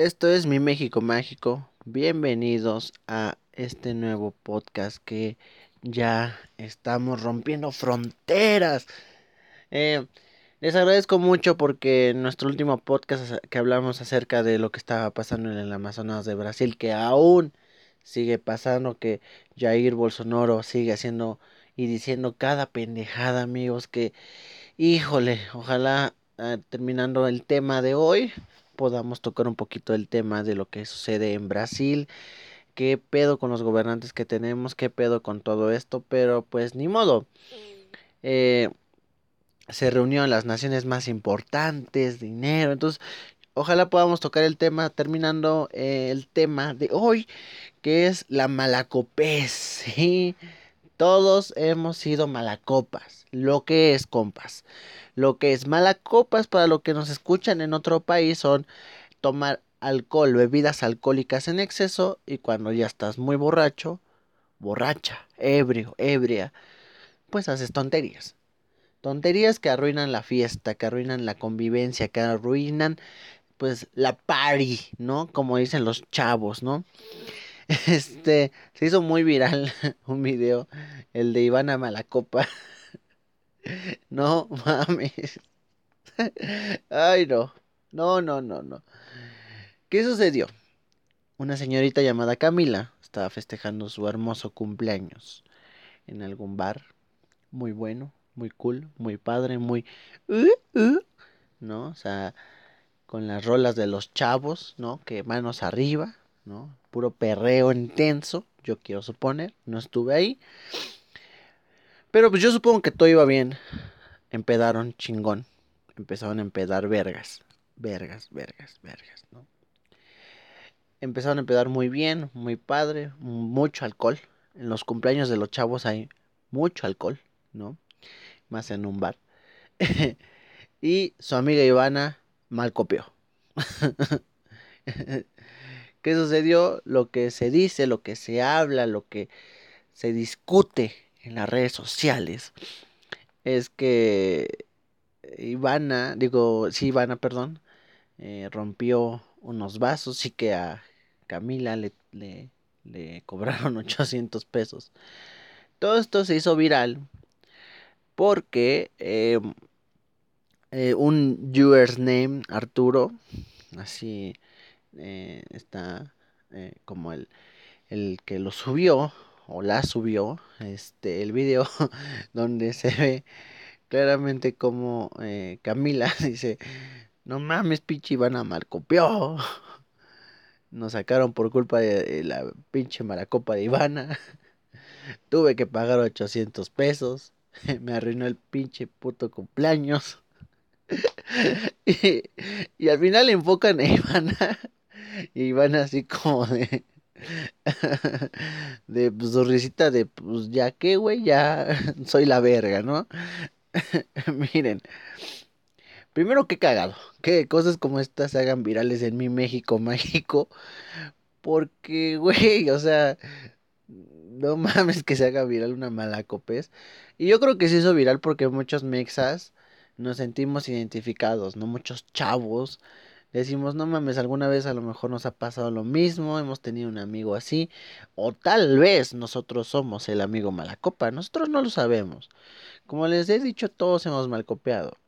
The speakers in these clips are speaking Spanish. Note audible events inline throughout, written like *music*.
Esto es Mi México Mágico. Bienvenidos a este nuevo podcast que ya estamos rompiendo fronteras. Eh, les agradezco mucho porque en nuestro último podcast que hablamos acerca de lo que estaba pasando en el Amazonas de Brasil, que aún sigue pasando, que Jair Bolsonaro sigue haciendo y diciendo cada pendejada, amigos, que híjole, ojalá eh, terminando el tema de hoy podamos tocar un poquito el tema de lo que sucede en Brasil, qué pedo con los gobernantes que tenemos, qué pedo con todo esto, pero pues ni modo. Eh, se reunió en las naciones más importantes, dinero, entonces ojalá podamos tocar el tema terminando eh, el tema de hoy, que es la malacopés, *laughs* ¿sí? Todos hemos sido malacopas, lo que es compas. Lo que es malacopas para lo que nos escuchan en otro país son tomar alcohol, bebidas alcohólicas en exceso y cuando ya estás muy borracho, borracha, ebrio, ebria, pues haces tonterías. Tonterías que arruinan la fiesta, que arruinan la convivencia, que arruinan pues la party, ¿no? Como dicen los chavos, ¿no? *laughs* Este, se hizo muy viral *laughs* un video, el de Ivana Malacopa. *laughs* No mames. Ay, no. No, no, no, no. ¿Qué sucedió? Una señorita llamada Camila estaba festejando su hermoso cumpleaños en algún bar. Muy bueno, muy cool, muy padre, muy... Uh, uh, ¿No? O sea, con las rolas de los chavos, ¿no? Que manos arriba, ¿no? Puro perreo intenso, yo quiero suponer. No estuve ahí. Pero pues yo supongo que todo iba bien. Empedaron chingón. Empezaron a empedar vergas. Vergas, vergas, vergas, ¿no? Empezaron a empedar muy bien, muy padre, mucho alcohol. En los cumpleaños de los chavos hay mucho alcohol, ¿no? Más en un bar. *laughs* y su amiga Ivana mal copió. *laughs* ¿Qué sucedió? Lo que se dice, lo que se habla, lo que se discute en las redes sociales es que Ivana, digo, sí, Ivana, perdón, eh, rompió unos vasos y que a Camila le, le, cobraron *laughs* 800 pesos. Todo esto se hizo viral porque em, eh, un user name, Arturo, así eh, está como el, el que lo subió, o la subió este el video *laughs* donde se ve claramente como eh, Camila *laughs* dice no mames pinche Ivana malcopió *laughs* nos sacaron por culpa de la pinche maracopa de Ivana. Tuve que pagar 800 pesos. Me arruinó el pinche puto cumpleaños. Y, y, al final enfocan a Ivana y Ivana así como de *laughs* de pues, de pues ya que, güey, ya *laughs* soy la verga, ¿no? *laughs* Miren, primero que cagado, que cosas como estas se hagan virales en mi México mágico, porque, güey, o sea, no mames que se haga viral una mala copes. Y yo creo que se hizo viral porque muchos mexas nos sentimos identificados, ¿no? Muchos chavos decimos, no mames, alguna vez a lo mejor nos ha pasado lo mismo, hemos tenido un amigo así, o tal vez nosotros somos el amigo malacopa, nosotros no lo sabemos. Como les he dicho, todos hemos malcopiado.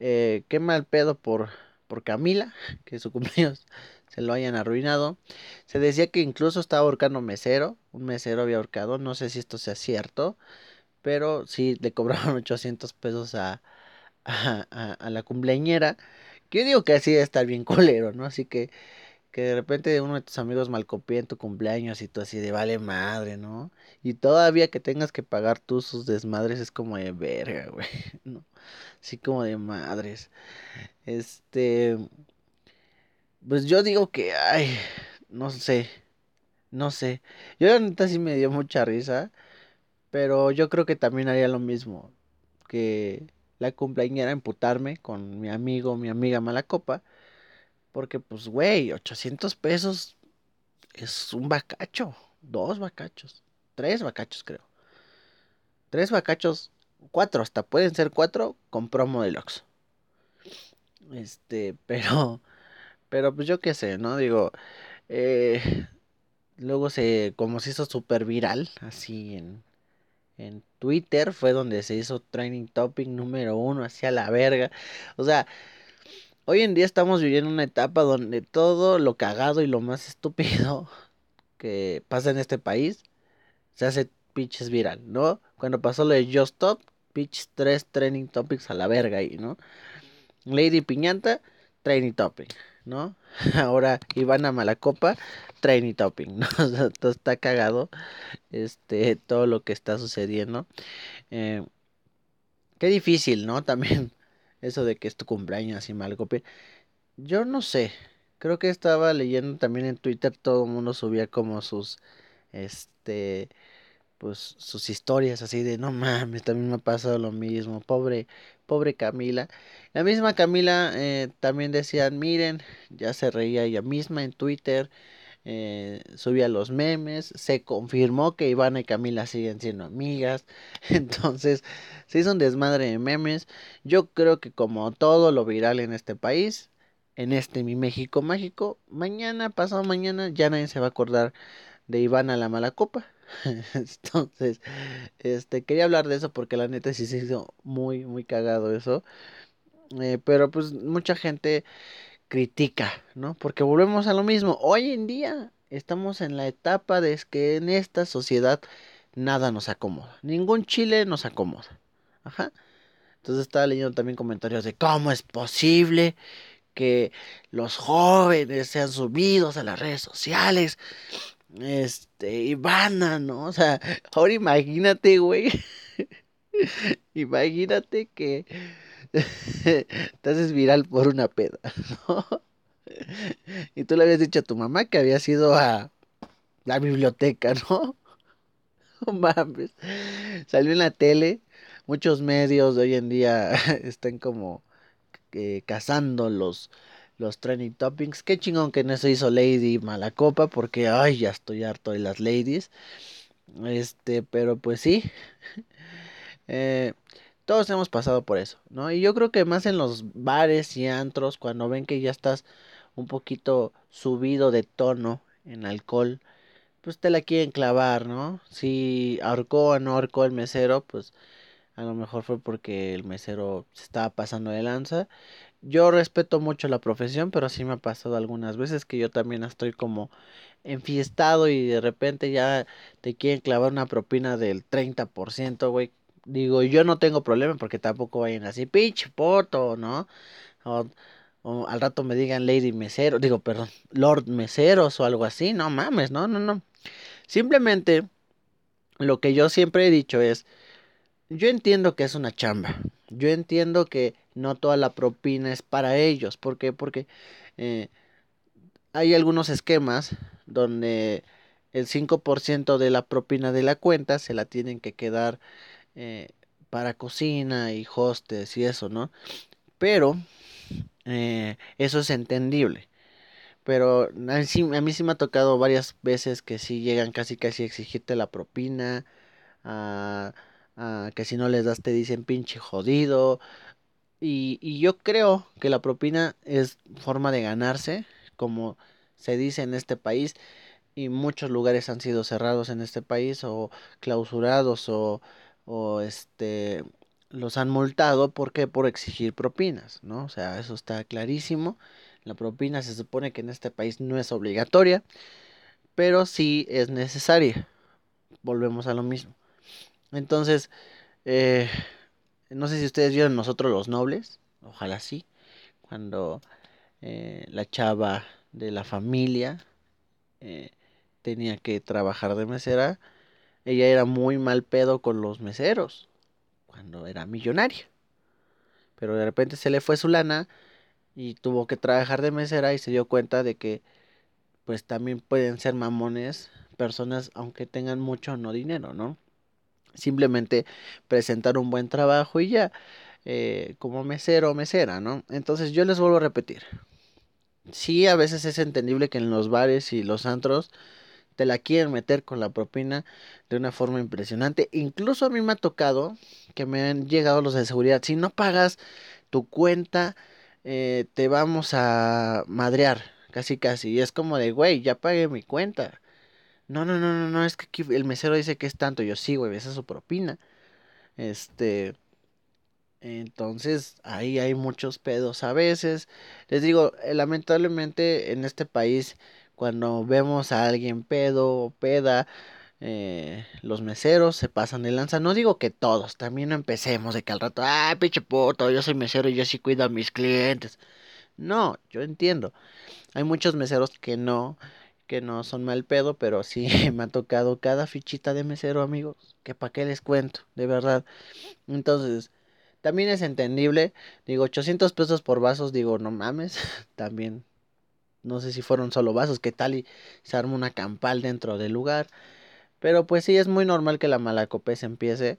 Eh, qué mal pedo por, por Camila, *laughs* que su cumpleaños *laughs* se lo hayan arruinado. Se decía que incluso estaba ahorcando mesero, un mesero había ahorcado, no sé si esto sea cierto, pero sí le cobraron *laughs* 800 pesos a, a, a la cumpleañera. Yo digo que así debe estar bien *laughs* colero, ¿no? Así que que de repente uno de tus amigos malcopie en tu cumpleaños y tú así de vale madre, ¿no? Y todavía que tengas que pagar tú sus desmadres es como de verga, *laughs* güey, ¿no? Así como de madres. Este, pues yo digo que, ay, no sé, no sé. Yo la neta sí me dio mucha risa, pero yo creo que también haría lo mismo, que la cumpleañera emputarme con mi amigo, mi amiga Malacopa. Porque, pues, güey, 800 pesos es un bacacho. Dos bacachos. Tres bacachos, creo. Tres bacachos. Cuatro, hasta pueden ser cuatro con promo deluxe. Este, *laughs* pero. Pero pues yo qué sé, ¿no? Digo, eh, luego se, como se hizo súper viral, así en, en Twitter, fue donde se hizo training topic número uno, hacia la verga. O sea, hoy en día estamos viviendo una etapa donde todo lo cagado y lo más estúpido *laughs* que pasa en este país se hace pinches viral, ¿no? Cuando pasó lo de Just Stop, pitch 3 training topics a la verga ahí, ¿no? Lady Piñata, training topic, ¿no? *laughs* Ahora Ivana Malacopa, training topic, ¿no? *laughs* todo está cagado, este, todo lo que está sucediendo. Eh, qué difícil, ¿no? *laughs* También eso de que es tu cumpleaños y Malacopa. Yo no sé, creo que estaba leyendo también en Twitter, todo el mundo subía como sus, este, pues sus historias así de no mames, también me ha pasado lo mismo, pobre, pobre Camila. La misma Camila eh, también decían, miren, ya se reía ella misma en Twitter, eh, subía los memes, se confirmó que Ivana y Camila siguen siendo amigas, *laughs* entonces se hizo un desmadre de memes. Yo creo que como todo lo viral en este país, en este mi México mágico, mañana, pasado mañana, ya nadie se va a acordar de Ivana la mala copa *laughs* Entonces, este, quería hablar de eso porque la neta sí se hizo muy, muy cagado eso. Eh, pero pues mucha gente critica, ¿no? Porque volvemos a lo mismo. Hoy en día estamos en la etapa de que en esta sociedad nada nos acomoda. Ningún chile nos acomoda. Ajá. Entonces estaba leyendo también comentarios de cómo es posible que los jóvenes sean subidos a las redes sociales este, Ivana, ¿no? O sea, ahora imagínate, güey. *laughs* imagínate que *laughs* te haces viral por una peda, *laughs* ¿no? Y tú le habías dicho a tu mamá que habías ido a la biblioteca, ¿no? Mames. Salió en la tele. Muchos medios de hoy en día están como eh, cazando los los trending topics. Qué chingón que no se hizo Lady Malacopa porque ay, ya estoy harto de las ladies. Este, pero pues sí. *laughs* Eh, todos hemos pasado por eso, ¿no? Y yo creo que más en los bares y antros, cuando ven que ya estás un poquito subido de tono en alcohol, pues te la quieren clavar, ¿no? Si ahorcó o no ahorcó el mesero, pues a lo mejor fue porque el mesero se estaba pasando de lanza yo respeto mucho la profesión, pero sí me ha pasado algunas veces que yo también estoy como enfiestado y de repente ya te quieren clavar una propina del 30%, güey. Digo, yo no tengo problema porque tampoco vayan así, pinche poto, ¿no? O, o, al rato me digan Lady Mesero, digo, perdón, Lord Meseros o algo así, no mames, no, no, no. Simplemente lo que yo siempre he dicho es, yo entiendo que es una chamba, yo entiendo que no toda la propina es para ellos. ¿Por qué? Porque eh, hay algunos esquemas donde el 5% de la propina de la cuenta se la tienen que quedar eh, para cocina y hostes y eso, ¿no? Pero eh, eso es entendible. Pero a mí, sí me ha tocado varias veces que sí llegan casi casi a exigirte la propina. Que si no les das te dicen pinche jodido. Y, y yo creo que la propina es forma de ganarse, como se dice en este país, y muchos lugares han sido cerrados en este país o clausurados o, o este los han multado porque por exigir propinas, ¿no? O sea, eso está clarísimo. La propina se supone que en este país no es obligatoria, pero sí es necesaria. Volvemos a lo mismo. Entonces, eh, no sé si ustedes vieron Nosotros los Nobles, ojalá sí, cuando eh, la chava de la familia eh, tenía que trabajar de mesera, ella era muy mal pedo con los meseros, cuando era millonaria. Pero de repente se le fue su lana y tuvo que trabajar de mesera y se dio cuenta de que pues también pueden ser mamones personas aunque tengan mucho o no dinero, ¿no? Simplemente presentar un buen trabajo y ya, eh, como mesero o mesera, ¿no? Entonces yo les vuelvo a repetir, sí, a veces es entendible que en los bares y los antros te la quieren meter con la propina de una forma impresionante. Incluso a mí me ha tocado que me han llegado los de seguridad. Si no pagas tu cuenta eh, te vamos a madrear, casi casi. Y es como de, güey, ya pagué mi cuenta. No, no, no, no, no, es que aquí el mesero dice que es tanto. Yo sí, güey, esa es su propina. Este, entonces, ahí hay muchos pedos a veces. Les digo, eh, lamentablemente en este país, cuando vemos a alguien pedo o peda, eh, los meseros se pasan de lanza. No digo que todos, también no empecemos de que al rato, ay, pinche puto, yo soy mesero y yo sí cuido a mis clientes. No, yo entiendo. Hay muchos meseros que no, que no son mal pedo, pero sí *laughs* me ha tocado cada fichita de mesero, amigos. Que pa' qué les cuento, de verdad. Entonces, también es entendible. Digo, 800 pesos por vasos, digo, no mames. *laughs* También, no sé si fueron solo vasos, qué tal y se arma una campal dentro del lugar. Pero pues sí, es muy normal que la malacopés empiece.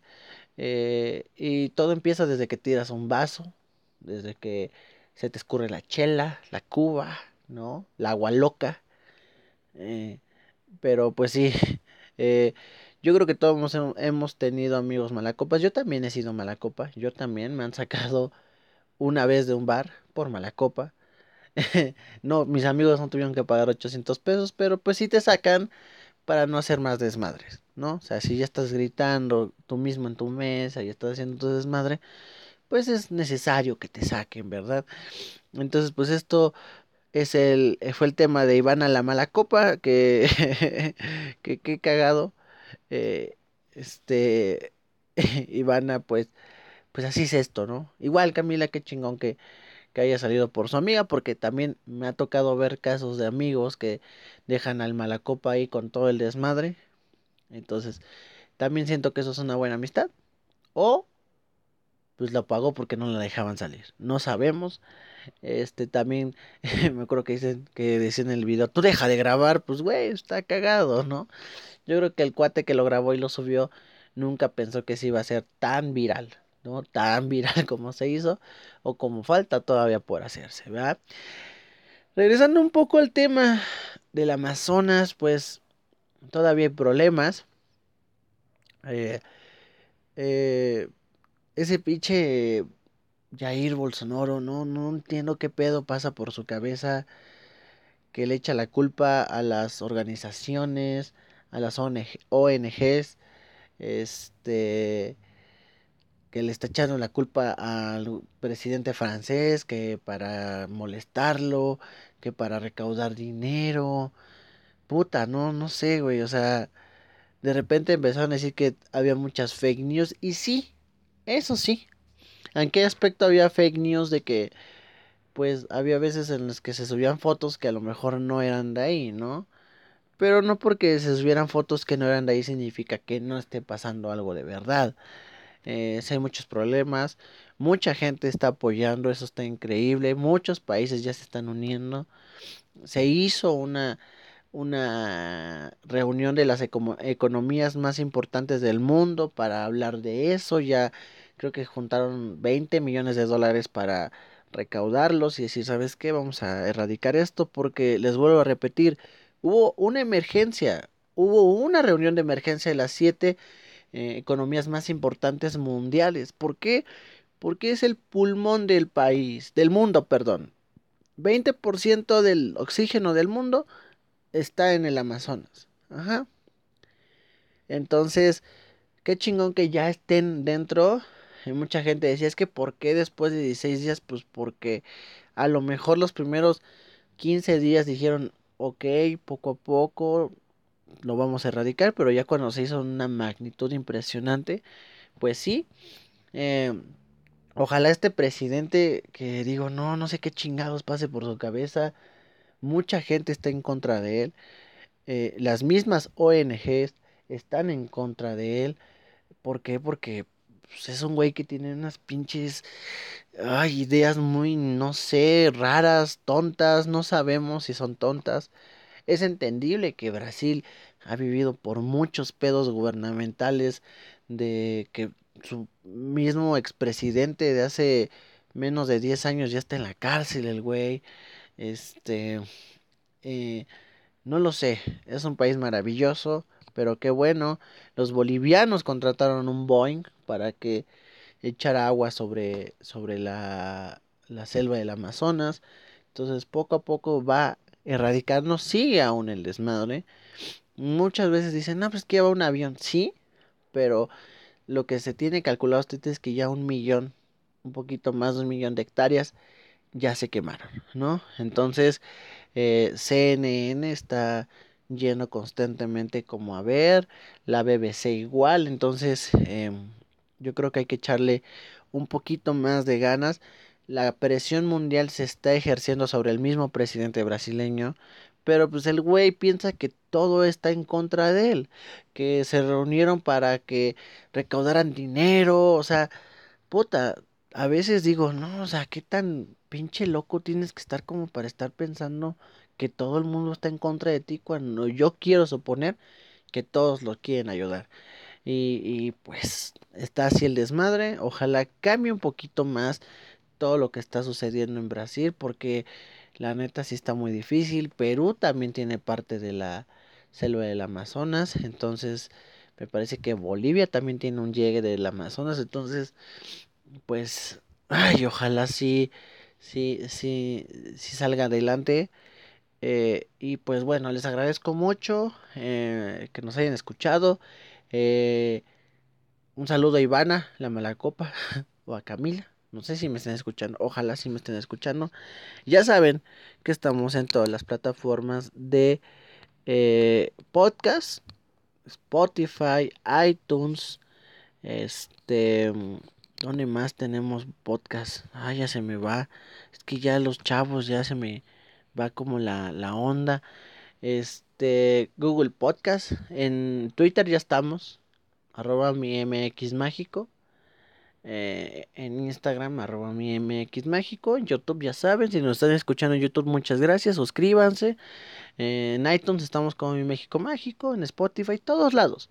Eh, y todo empieza desde que tiras un vaso, desde que se te escurre la chela, la cuba, ¿no? La agua loca. Eh, pero pues sí, *laughs* eh, yo creo que todos hemos, tenido amigos malacopas. Yo también he sido malacopa. Yo también me han sacado *laughs* una vez de un bar por malacopa. *laughs* no, mis amigos no tuvieron que pagar 800 pesos, pero pues sí te sacan para no hacer más desmadres, ¿no? O sea, si ya estás gritando tú mismo en tu mesa y estás haciendo tu desmadre, pues es necesario que te saquen, ¿verdad? Entonces, pues esto es el fue el tema de Iván a la mala copa que *laughs* que cagado eh, este *laughs* Ivana pues pues así es esto, ¿no? Igual Camila, qué chingón que que haya salido por su amiga, porque también me ha tocado ver casos de amigos que dejan al malacopa ahí con todo el desmadre. Entonces, también siento que eso es una buena amistad. O, pues lo pagó porque no la dejaban salir. No sabemos. Este también, *laughs* me acuerdo que dicen, que decían en el video, tú deja de grabar, pues güey, está cagado, ¿no? Yo creo que el cuate que lo grabó y lo subió nunca pensó que se iba a ser tan viral. ¿no? Tan *laughs* viral como se hizo o como falta todavía por hacerse, ¿verdad? Regresando un poco al tema del Amazonas, pues todavía hay problemas. Eh, eh, ese pinche Jair Bolsonaro, no, no entiendo qué pedo pasa por su cabeza que le echa la culpa a las organizaciones, a las ONGs, este, que le está echando la culpa al presidente francés, que para molestarlo, que para recaudar dinero. Puta, no, no sé, güey, o sea, de repente empezaron a decir que había muchas fake news y sí, eso sí. ¿En qué aspecto había fake news de que pues había veces en las que se subían fotos que a lo mejor no eran de ahí, ¿no? Pero no porque se subieran fotos que no eran de ahí significa que no esté pasando algo de verdad eh, hay muchos problemas, mucha gente está apoyando, eso está increíble, muchos países ya se están uniendo, se hizo una, una reunión de las economías más importantes del mundo para hablar de eso, ya creo que juntaron 20 millones de dólares para recaudarlos y decir, ¿sabes qué? Vamos a erradicar esto porque les vuelvo a repetir, hubo una emergencia, hubo una reunión de emergencia de las 7 eh, economías más importantes mundiales. ¿Por qué? Porque es el pulmón del país, del mundo, perdón. 20% del oxígeno del mundo está en el Amazonas. Ajá. Entonces, qué chingón que ya estén dentro. Y mucha gente decía, es que ¿por qué después de 16 días? Pues porque a lo mejor los primeros 15 días dijeron, ok, poco a poco, lo vamos a erradicar, pero ya cuando se hizo una magnitud impresionante, pues sí. Eh, ojalá este presidente, que digo, no, no sé qué chingados pase por su cabeza, mucha gente está en contra de él, eh, las mismas ONGs están en contra de él, ¿por qué? Porque pues, es un güey que tiene unas pinches ideas muy, no sé, raras, tontas, no sabemos si son tontas. Es entendible que Brasil ha vivido por muchos pedos gubernamentales de que su mismo expresidente de hace menos de 10 años ya está en la cárcel el güey. Este, eh, no lo sé, es un país maravilloso, pero qué bueno. Los bolivianos contrataron un Boeing para que echara agua sobre, sobre la la selva del Amazonas. Entonces poco a poco va erradicando, sigue aún el desmadre. Muchas veces dicen, no, pues que lleva un avión, sí, pero lo que se tiene calculado es que ya un millón, un poquito más de un millón de hectáreas ya se quemaron, ¿no? Entonces, eh, CNN está lleno constantemente como a ver, la BBC igual, entonces em, yo creo que hay que echarle un poquito más de ganas. La presión mundial se está ejerciendo sobre el mismo presidente brasileño, pero pues el güey piensa que todo está en contra de él, que se reunieron para que recaudaran dinero, o sea, puta, a veces digo, no, o sea, qué tan pinche loco tienes que estar como para estar pensando que todo el mundo está en contra de ti cuando yo quiero suponer que todos lo quieren ayudar. Y, y pues está así el desmadre. Ojalá cambie un poquito más todo lo que está sucediendo en Brasil porque la neta sí está muy difícil. Perú también tiene parte de la selva del Amazonas. Entonces me parece que Bolivia también tiene un llegue del Amazonas. Entonces pues, *laughs* ay, ojalá sí, sí, sí, sí salga adelante. Eh, y pues bueno, les agradezco mucho eh, que nos hayan escuchado. Eh, un saludo a Ivana, la Malacopa, *laughs* o a Camila. No sé si me estén escuchando. Ojalá si me estén escuchando. Ya saben que estamos en todas las plataformas de podcast. Spotify, iTunes. Este. ¿Dónde más tenemos podcast? Ah, ya se me va. Es que ya los chavos ya se me va como la, la onda. Este, Google Podcast. En Twitter ya estamos. Arroba mi MX Mágico. Eh, en Instagram, arroba mi MX Mágico. En YouTube ya saben. Si nos están escuchando en YouTube, muchas gracias. Suscríbanse. en iTunes estamos como mi México Mágico. En Spotify, todos lados.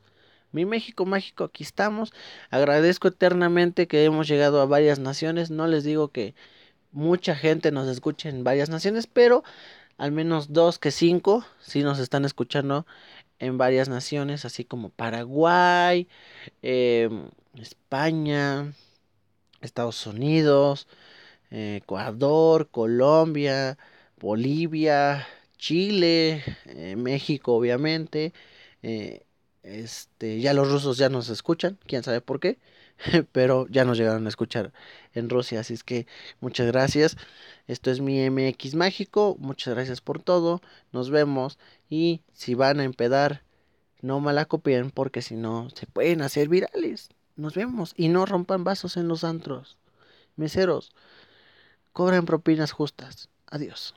Mi México mágico, aquí estamos. Agradezco eternamente que hemos llegado a varias naciones. No les digo que mucha gente nos escuche en varias naciones, pero al menos dos que cinco sí nos están escuchando en varias naciones, así como Paraguay, em, España, Estados Unidos, Ecuador, Colombia, Bolivia, Chile, eh, México, obviamente. Eh, este, ya los rusos ya nos escuchan, quién sabe por qué, *laughs* pero ya nos llegaron a escuchar en Rusia, así es que muchas gracias. Esto es mi MX mágico, muchas gracias por todo. Nos vemos y si van a empedar, no malacopien porque si no se pueden hacer virales. Nos vemos y no rompan vasos en los antros. Meseros, cobren propinas justas. Adiós.